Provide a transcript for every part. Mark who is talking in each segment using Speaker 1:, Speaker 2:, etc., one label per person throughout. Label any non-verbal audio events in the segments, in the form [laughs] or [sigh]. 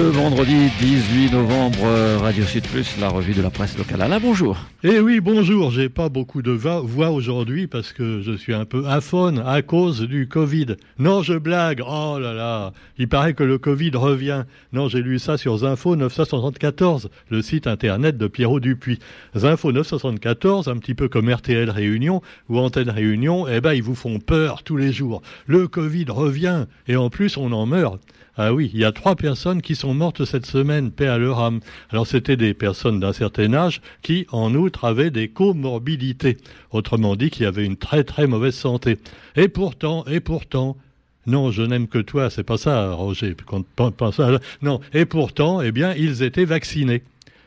Speaker 1: Ce vendredi 18 novembre, euh, Radio Sud Plus, la revue de la presse locale. Alain, bonjour.
Speaker 2: Eh oui, bonjour. J'ai pas beaucoup de voix aujourd'hui parce que je suis un peu aphone à cause du Covid. Non, je blague. Oh là là. Il paraît que le Covid revient. Non, j'ai lu ça sur Zinfo 974, le site internet de Pierrot Dupuis. Zinfo 974, un petit peu comme RTL Réunion ou Antenne Réunion, eh ben, ils vous font peur tous les jours. Le Covid revient et en plus, on en meurt. Ah oui, il y a trois personnes qui sont mortes cette semaine, paix à leur âme. Alors c'était des personnes d'un certain âge qui, en outre, avaient des comorbidités. Autrement dit, qui avaient une très très mauvaise santé. Et pourtant, et pourtant, non, je n'aime que toi, c'est pas ça, Roger. Non, et pourtant, eh bien, ils étaient vaccinés.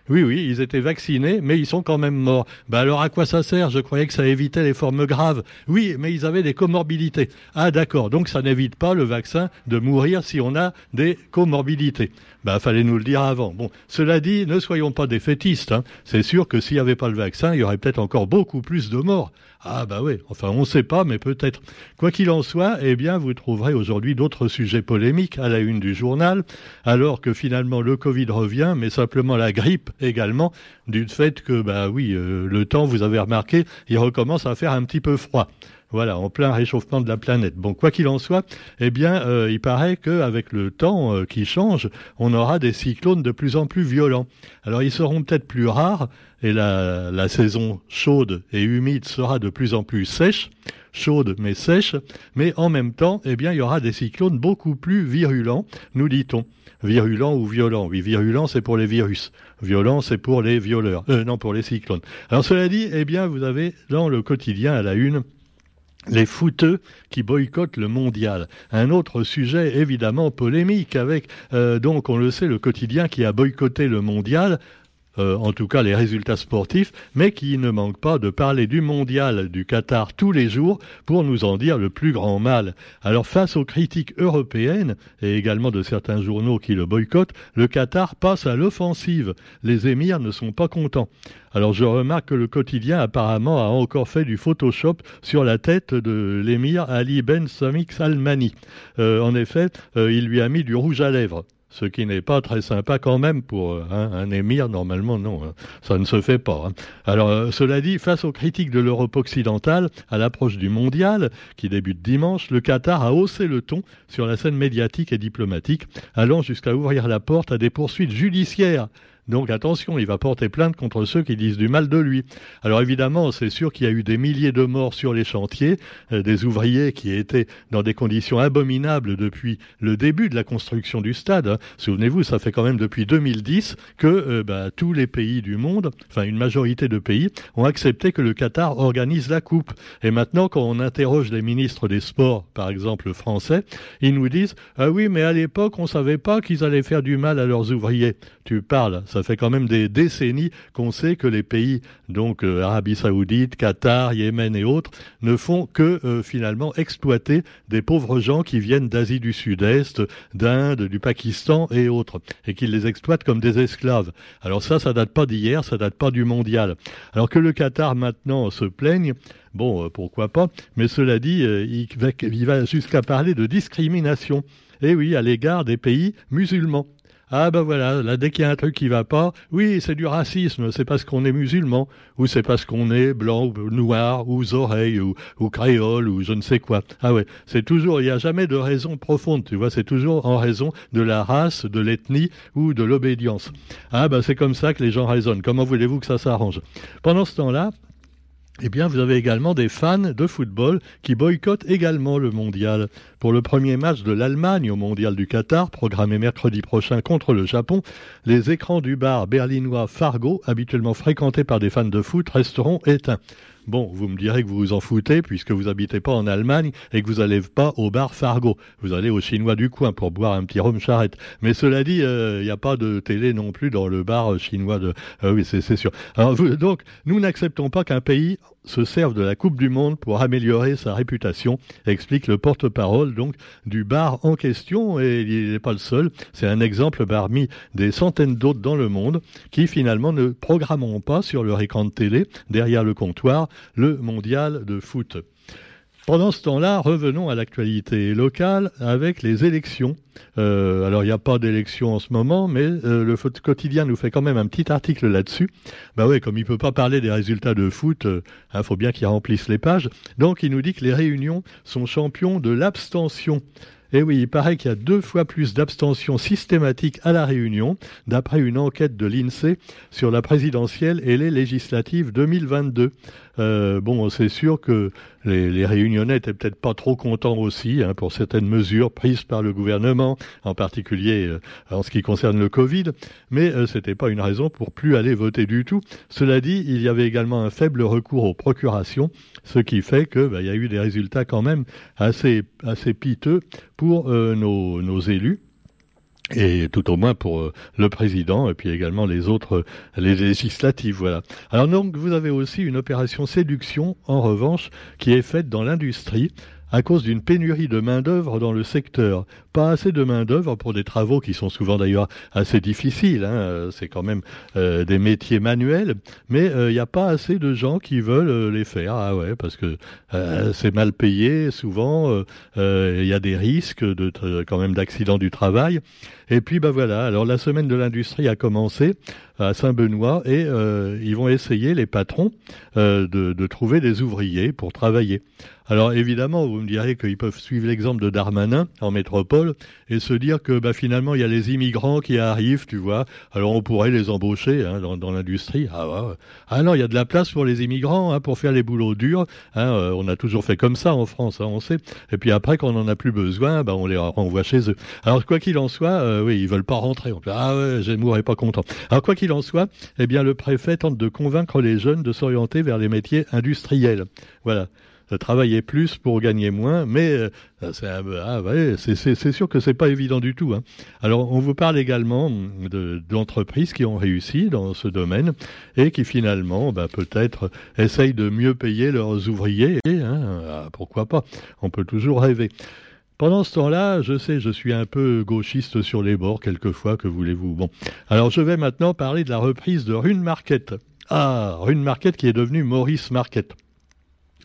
Speaker 2: Oui, oui, ils étaient vaccinés, mais ils sont quand même morts. Ben alors à quoi ça sert? Je croyais que ça évitait les formes graves. Oui, mais ils avaient des comorbidités. Ah d'accord, donc ça n'évite pas le vaccin de mourir si on a des comorbidités. Ben fallait nous le dire avant. Bon, cela dit, ne soyons pas défaitistes. Hein. C'est sûr que s'il n'y avait pas le vaccin, il y aurait peut-être encore beaucoup plus de morts. Ah bah oui, enfin on ne sait pas, mais peut-être. Quoi qu'il en soit, eh bien vous trouverez aujourd'hui d'autres sujets polémiques à la une du journal, alors que finalement le Covid revient, mais simplement la grippe également, du fait que bah oui, euh, le temps, vous avez remarqué, il recommence à faire un petit peu froid. Voilà, en plein réchauffement de la planète. Bon, quoi qu'il en soit, eh bien, euh, il paraît qu'avec le temps euh, qui change, on aura des cyclones de plus en plus violents. Alors, ils seront peut-être plus rares et la, la saison chaude et humide sera de plus en plus sèche, chaude mais sèche, mais en même temps, eh bien, il y aura des cyclones beaucoup plus virulents, nous dit-on. Virulents ou violents. Oui, virulents, c'est pour les virus. Violents, c'est pour les violeurs. Euh, non, pour les cyclones. Alors, cela dit, eh bien, vous avez dans le quotidien à la une les fouteux qui boycottent le mondial. Un autre sujet évidemment polémique avec, euh, donc on le sait, le quotidien qui a boycotté le mondial euh, en tout cas les résultats sportifs, mais qui ne manque pas de parler du mondial du Qatar tous les jours pour nous en dire le plus grand mal. Alors face aux critiques européennes et également de certains journaux qui le boycottent, le Qatar passe à l'offensive. Les émirs ne sont pas contents. Alors je remarque que le quotidien apparemment a encore fait du Photoshop sur la tête de l'émir Ali Ben Samik Salmani. Euh, en effet, euh, il lui a mis du rouge à lèvres ce qui n'est pas très sympa quand même pour euh, hein, un émir, normalement non, hein. ça ne se fait pas. Hein. Alors euh, cela dit, face aux critiques de l'Europe occidentale, à l'approche du mondial, qui débute dimanche, le Qatar a haussé le ton sur la scène médiatique et diplomatique, allant jusqu'à ouvrir la porte à des poursuites judiciaires donc attention, il va porter plainte contre ceux qui disent du mal de lui. Alors évidemment, c'est sûr qu'il y a eu des milliers de morts sur les chantiers, euh, des ouvriers qui étaient dans des conditions abominables depuis le début de la construction du stade. Hein. Souvenez-vous, ça fait quand même depuis 2010 que euh, bah, tous les pays du monde, enfin une majorité de pays, ont accepté que le Qatar organise la coupe. Et maintenant, quand on interroge les ministres des Sports, par exemple français, ils nous disent ah oui, mais à l'époque, on savait pas qu'ils allaient faire du mal à leurs ouvriers. Tu parles ça fait quand même des décennies qu'on sait que les pays, donc euh, Arabie Saoudite, Qatar, Yémen et autres, ne font que euh, finalement exploiter des pauvres gens qui viennent d'Asie du Sud-Est, d'Inde, du Pakistan et autres, et qu'ils les exploitent comme des esclaves. Alors ça, ça date pas d'hier, ça date pas du mondial. Alors que le Qatar maintenant se plaigne, bon, euh, pourquoi pas, mais cela dit, il va, jusqu'à parler de discrimination. Eh oui, à l'égard des pays musulmans. Ah ben voilà, là dès qu'il y a un truc qui va pas, oui c'est du racisme, c'est parce qu'on est musulman, ou c'est parce qu'on est blanc ou noir, ou oreilles, ou, ou créole, ou je ne sais quoi. Ah ouais, c'est toujours, il n'y a jamais de raison profonde, tu vois, c'est toujours en raison de la race, de l'ethnie ou de l'obédience. Ah ben c'est comme ça que les gens raisonnent. Comment voulez-vous que ça s'arrange? Pendant ce temps-là, eh bien, vous avez également des fans de football qui boycottent également le mondial. Pour le premier match de l'Allemagne au mondial du Qatar, programmé mercredi prochain contre le Japon, les écrans du bar berlinois Fargo, habituellement fréquentés par des fans de foot, resteront éteints. Bon, vous me direz que vous vous en foutez puisque vous habitez pas en Allemagne et que vous n'allez pas au bar Fargo. Vous allez au chinois du coin pour boire un petit rhum charrette. Mais cela dit, il euh, n'y a pas de télé non plus dans le bar chinois de... Euh, oui, c'est sûr. Alors, donc, nous n'acceptons pas qu'un pays se serve de la Coupe du Monde pour améliorer sa réputation, explique le porte-parole donc du bar en question et il n'est pas le seul. C'est un exemple parmi des centaines d'autres dans le monde qui finalement ne programmeront pas sur leur écran de télé derrière le comptoir le mondial de foot. Pendant ce temps-là, revenons à l'actualité locale avec les élections. Euh, alors, il n'y a pas d'élection en ce moment, mais euh, le quotidien nous fait quand même un petit article là-dessus. Bah ouais, comme il peut pas parler des résultats de foot, il euh, hein, faut bien qu'il remplisse les pages. Donc, il nous dit que les réunions sont champions de l'abstention. Et eh oui, il paraît qu'il y a deux fois plus d'abstention systématique à la Réunion, d'après une enquête de l'INSEE sur la présidentielle et les législatives 2022. Euh, bon, c'est sûr que les, les, Réunionnais étaient peut-être pas trop contents aussi hein, pour certaines mesures prises par le gouvernement, en particulier euh, en ce qui concerne le Covid, mais euh, c'était pas une raison pour plus aller voter du tout. Cela dit, il y avait également un faible recours aux procurations, ce qui fait que bah, y a eu des résultats quand même assez assez piteux pour euh, nos élus et tout au moins pour euh, le président et puis également les autres les législatives voilà. Alors donc vous avez aussi une opération séduction en revanche qui est faite dans l'industrie à cause d'une pénurie de main-d'œuvre dans le secteur. Pas assez de main-d'œuvre pour des travaux qui sont souvent d'ailleurs assez difficiles. Hein. C'est quand même euh, des métiers manuels, mais il euh, n'y a pas assez de gens qui veulent euh, les faire. Ah ouais, parce que c'est mal payé souvent. Il y a des risques de quand même d'accidents du travail. Et puis bah voilà. Alors la semaine de l'industrie a commencé à Saint-Benoît et ils vont essayer les patrons de, de trouver des ouvriers pour travailler. Alors évidemment, vous me direz qu'ils peuvent suivre l'exemple de Darmanin en métropole et se dire que bah, finalement il y a les immigrants qui arrivent, tu vois. Alors on pourrait les embaucher hein, dans, l'industrie. Ah, ah, non, il y a de la place pour les immigrants hein, pour faire les boulots durs. Hein, euh, on a toujours fait comme ça en France, on sait. Et puis après, quand on n'en a plus besoin, bah, on les renvoie chez eux. Alors quoi qu'il en soit, euh, oui, ils veulent pas rentrer. On dit, ah ouais, Zemmour est pas content. Alors quoi qu'il en soit, eh bien le préfet tente de convaincre les jeunes de s'orienter vers les métiers industriels. Voilà travailler plus pour gagner moins, mais euh, ah c'est sûr que c'est pas évident du tout. Hein. Alors on vous parle également d'entreprises qui ont réussi dans ce domaine et qui finalement bah, peut-être essayent de mieux payer leurs ouvriers. hein, ah, pourquoi pas? On peut toujours rêver. Pendant ce temps-là, je sais, je suis un peu gauchiste sur les bords quelquefois, que voulez-vous. Bon, alors je vais maintenant parler de la reprise de Rune Market. Ah, Rune Market qui est devenu Maurice Market.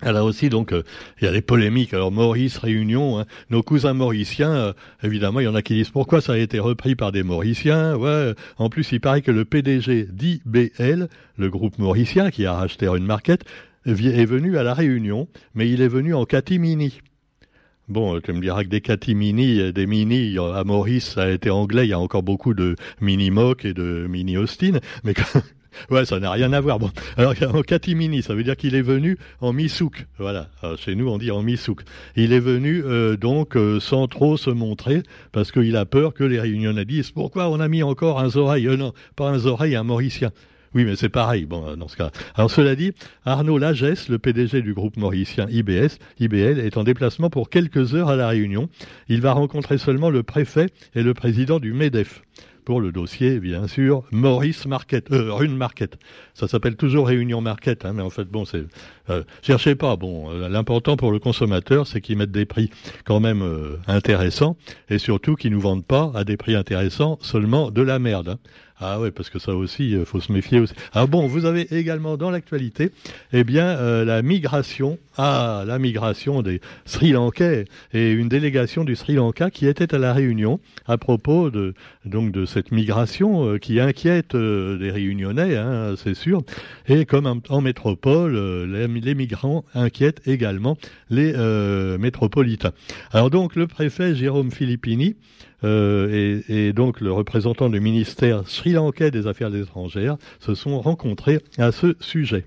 Speaker 2: Alors aussi, donc, euh, il y a des polémiques. Alors Maurice, Réunion, hein. nos cousins mauriciens, euh, évidemment, il y en a qui disent pourquoi ça a été repris par des Mauriciens? Ouais. En plus, il paraît que le PDG d'IBL, le groupe mauricien qui a racheté une market, est venu à la Réunion, mais il est venu en catimini. Bon, euh, tu me diras que des catimini, des mini, à Maurice, ça a été anglais, il y a encore beaucoup de mini-mock et de mini-Austin, mais [laughs] Ouais, ça n'a rien à voir. Bon, alors [laughs] en catimini, ça veut dire qu'il est venu en misouk. Voilà, chez nous on dit en misouk. Il est venu euh, donc euh, sans trop se montrer parce qu'il a peur que les Réunionnais disent pourquoi on a mis encore un oreille. Euh, non, pas un oreille, un Mauricien. Oui, mais c'est pareil. Bon, dans ce cas. Alors cela dit, Arnaud Lagesse, le PDG du groupe mauricien IBS, IBL, est en déplacement pour quelques heures à la Réunion. Il va rencontrer seulement le préfet et le président du Medef pour le dossier, bien sûr, Maurice Market, euh, Rune Market. Ça s'appelle toujours Réunion Market, hein, mais en fait, bon, c'est euh, cherchez pas. Bon, euh, l'important pour le consommateur, c'est qu'ils mettent des prix quand même euh, intéressants et surtout qu'ils nous vendent pas à des prix intéressants seulement de la merde. Hein. Ah oui, parce que ça aussi, il faut se méfier aussi. Ah bon, vous avez également dans l'actualité, eh bien, la migration, ah, la migration des Sri Lankais et une délégation du Sri Lanka qui était à la Réunion à propos de donc de cette migration qui inquiète les Réunionnais, hein, c'est sûr. Et comme en, métropole, les migrants inquiètent également les métropolitains. Alors donc, le préfet Jérôme Filippini euh, et, donc le représentant du ministère sri-lankais des Affaires étrangères se sont rencontrés à ce sujet.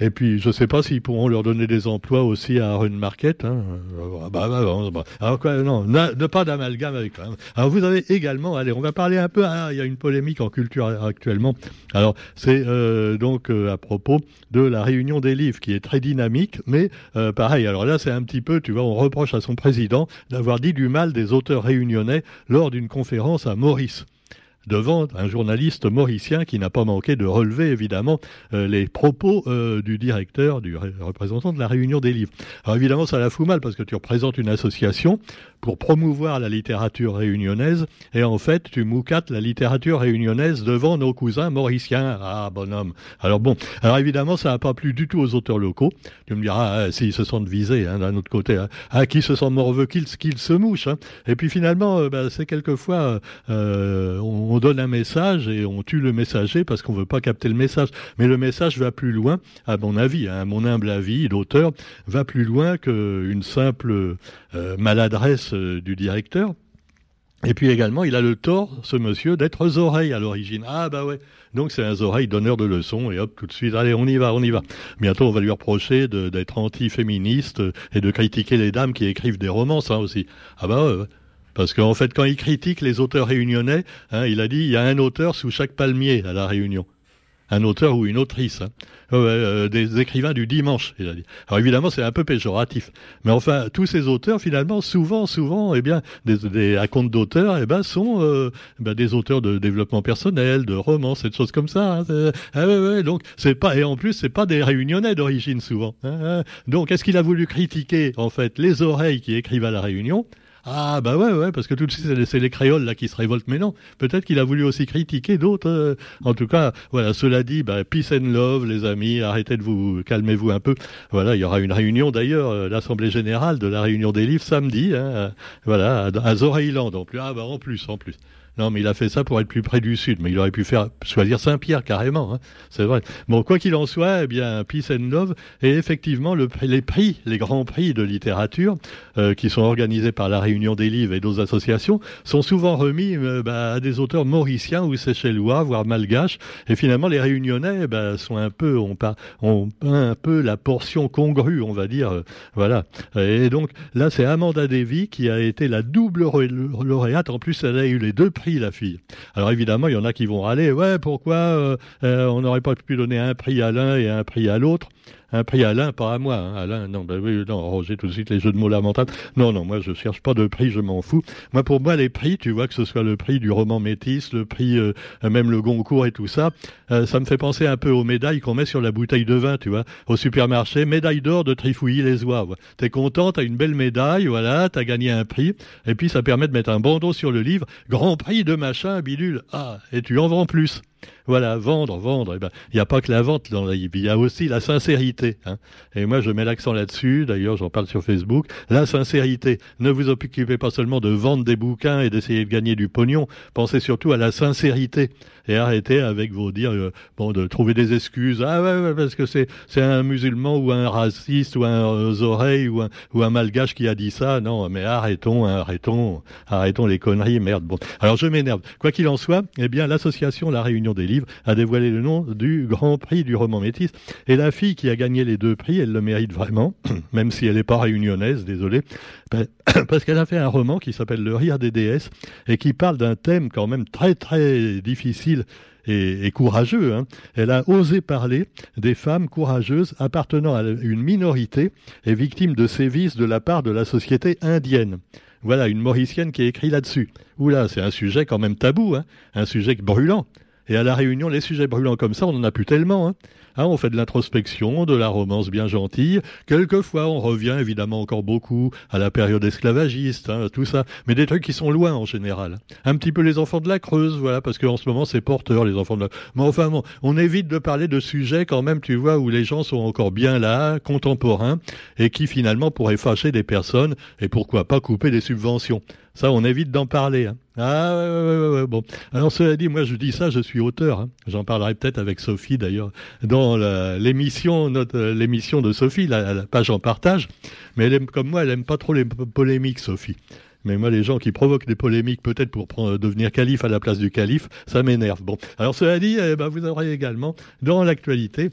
Speaker 2: Et puis, je ne sais pas s'ils pourront leur donner des emplois aussi à Run Market. Hein. Euh, bah, bah, bah, bah, Alors quoi, non, ne pas d'amalgame avec. Hein. Alors vous avez également, allez, on va parler un peu. Ah, il y a une polémique en culture actuellement. Alors c'est euh, donc euh, à propos de la réunion des livres qui est très dynamique, mais pareil. Alors là, c'est un petit peu, tu vois, on reproche à son président d'avoir dit du mal des auteurs réunionnais lors d'une conférence à Maurice. Devant un journaliste mauricien qui n'a pas manqué de relever évidemment euh, les propos euh, du directeur, du représentant de la Réunion des livres. Alors évidemment, ça la fout mal parce que tu représentes une association pour promouvoir la littérature réunionnaise et en fait tu moucates la littérature réunionnaise devant nos cousins mauriciens. Ah bonhomme. Alors bon, alors évidemment ça n'a pas plu du tout aux auteurs locaux. Tu me diras ah, s'ils se sentent visés hein, d'un autre côté. Hein. Ah qui se sent morveux qu'il se mouche. Hein. Et puis finalement euh, bah, c'est quelquefois on on donne un message et on tue le messager parce qu'on veut pas capter le message. Mais le message va plus loin, à mon avis, hein, à mon humble avis d'auteur, va plus loin qu'une simple euh, maladresse euh, du directeur. Et puis également, il a le tort, ce monsieur, d'être aux oreilles à l'origine. Ah bah ouais, donc c'est un oreille donneur de leçons, et hop, tout de suite, allez, on y va, on y va. Bientôt, on va lui reprocher d'être anti-féministe et de critiquer les dames qui écrivent des romans, ça aussi. Ah bah ouais, parce qu'en fait, quand il critique les auteurs réunionnais, hein, il a dit il y a un auteur sous chaque palmier à la Réunion. Un auteur ou une autrice. Hein. Euh, des écrivains du dimanche, il a dit. Alors évidemment, c'est un peu péjoratif. Mais enfin, tous ces auteurs, finalement, souvent, souvent, eh bien, des, des à compte d'auteurs, eh ben, sont euh, eh ben, des auteurs de développement personnel, de romans, cette chose comme ça. Hein. Ah donc c'est pas et en plus c'est pas des Réunionnais d'origine souvent. Donc est-ce qu'il a voulu critiquer en fait les oreilles qui écrivent à la Réunion? Ah bah ouais, ouais, parce que tout de suite c'est les créoles là qui se révoltent, mais non, peut-être qu'il a voulu aussi critiquer d'autres. Euh. en tout cas, voilà, cela dit, bah, peace and love, les amis, arrêtez de vous, calmez-vous un peu. Voilà, il y aura une réunion d'ailleurs, euh, l'assemblée générale de la réunion des livres samedi, hein, euh, voilà, à, à en plus. Ah bah en plus, en plus. Non, mais il a fait ça pour être plus près du sud. Mais il aurait pu faire choisir Saint-Pierre carrément. Hein. C'est vrai. Bon, quoi qu'il en soit, eh bien, Peace and Love et effectivement le, les prix, les grands prix de littérature euh, qui sont organisés par la Réunion des livres et d'autres associations sont souvent remis euh, bah, à des auteurs mauriciens ou séchellois, voire malgaches. Et finalement, les Réunionnais bah, sont un peu, ont, pas, ont un peu la portion congrue, on va dire. Euh, voilà. Et donc là, c'est Amanda Davy qui a été la double lauréate. En plus, elle a eu les deux prix, la fille. Alors évidemment, il y en a qui vont râler, ouais, pourquoi euh, euh, on n'aurait pas pu donner un prix à l'un et un prix à l'autre? Un prix à Alain, pas à moi. Hein. Alain, non, ben oui, non, Roger, tout de suite les jeux de mots lamentables. Non, non, moi je cherche pas de prix, je m'en fous. Moi, pour moi, les prix, tu vois, que ce soit le prix du roman métis, le prix, euh, même le Goncourt et tout ça, euh, ça me fait penser un peu aux médailles qu'on met sur la bouteille de vin, tu vois, au supermarché, médaille d'or de Trifouilly-les-Oies. T'es content, t'as une belle médaille, voilà, t'as gagné un prix, et puis ça permet de mettre un bandeau sur le livre, grand prix de machin, bidule. Ah, et tu en vends plus. Voilà, vendre, vendre. Eh ben, il n'y a pas que la vente dans la il y a aussi la sincérité. Hein. Et moi, je mets l'accent là-dessus. D'ailleurs, j'en parle sur Facebook. La sincérité. Ne vous occupez pas seulement de vendre des bouquins et d'essayer de gagner du pognon. Pensez surtout à la sincérité et arrêtez avec vos dire euh, bon de trouver des excuses. Ah ouais, parce que c'est c'est un musulman ou un raciste ou un aux oreilles ou un ou un malgache qui a dit ça. Non, mais arrêtons, hein, arrêtons, arrêtons les conneries. Merde. Bon, alors je m'énerve. Quoi qu'il en soit, eh bien l'association La Réunion des livres a dévoilé le nom du Grand Prix du roman métis. Et la fille qui a gagné les deux prix, elle le mérite vraiment, [clears throat] même si elle n'est pas réunionnaise, désolé, ben, [clears throat] parce qu'elle a fait un roman qui s'appelle Le rire des déesses et qui parle d'un thème quand même très très difficile et, courageux. Hein. Elle a osé parler des femmes courageuses appartenant à une minorité et victimes de sévices de la part de la société indienne. Voilà, une Mauricienne qui écrit là-dessus. Oula, c'est un sujet quand même tabou, hein, un sujet brûlant. Et à la Réunion, les sujets brûlants comme ça, on en a plus tellement. Hein. Hein, on fait de l'introspection, de la romance bien gentille. Quelquefois, on revient évidemment encore beaucoup à la période esclavagiste, hein, tout ça. Mais des trucs qui sont loin en général. Un petit peu les enfants de la Creuse, voilà, parce qu'en ce moment, c'est porteur, les enfants de la Mais enfin, on évite de parler de sujets quand même, tu vois, où les gens sont encore bien là, contemporains, et qui finalement pourraient fâcher des personnes, et pourquoi pas couper des subventions. Ça, on évite d'en parler. Hein. Ah ouais, bon. Alors cela dit, moi je dis ça, je suis auteur. Hein. J'en parlerai peut-être avec Sophie d'ailleurs dans l'émission, notre l'émission de Sophie, la, page en partage. Mais comme moi, elle aime pas trop les polémiques, Sophie. Mais moi, les gens qui provoquent des polémiques, peut-être pour devenir calife à la place du calife, ça m'énerve. Bon, alors cela dit, eh ben, vous aurez également dans l'actualité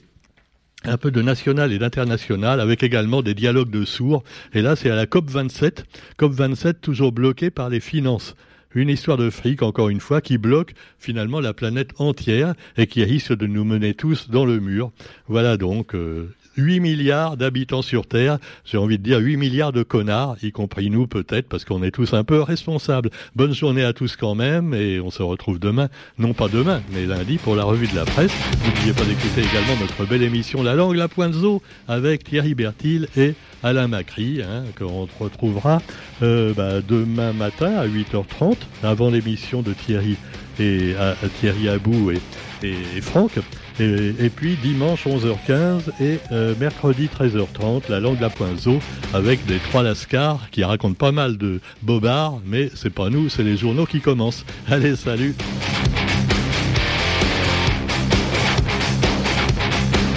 Speaker 2: un peu de national et d'international, avec également des dialogues de sourds. Et là, c'est à la COP 27. COP 27 toujours bloqué par les finances. Une histoire de fric, encore une fois, qui bloque finalement la planète entière et qui risque de nous mener tous dans le mur. Voilà donc. Euh, 8 milliards d'habitants sur Terre. J'ai envie de dire 8 milliards de connards, y compris nous peut-être, parce qu'on est tous un peu responsables. Bonne journée à tous quand même, et on se retrouve demain, non pas demain, mais lundi pour la revue de la presse. N'oubliez pas d'écouter également notre belle émission La langue, la pointe zoo, avec Thierry Bertil et Alain Macri, hein, qu'on retrouvera euh, bah, demain matin à 8h30, avant l'émission de Thierry et Thierry Abou et, et, Franck. Et, puis dimanche 11h15 et euh, mercredi 13h30, la langue de la pointe zoo avec des trois lascars qui racontent pas mal de bobards, mais c'est pas nous, c'est les journaux qui commencent. Allez, salut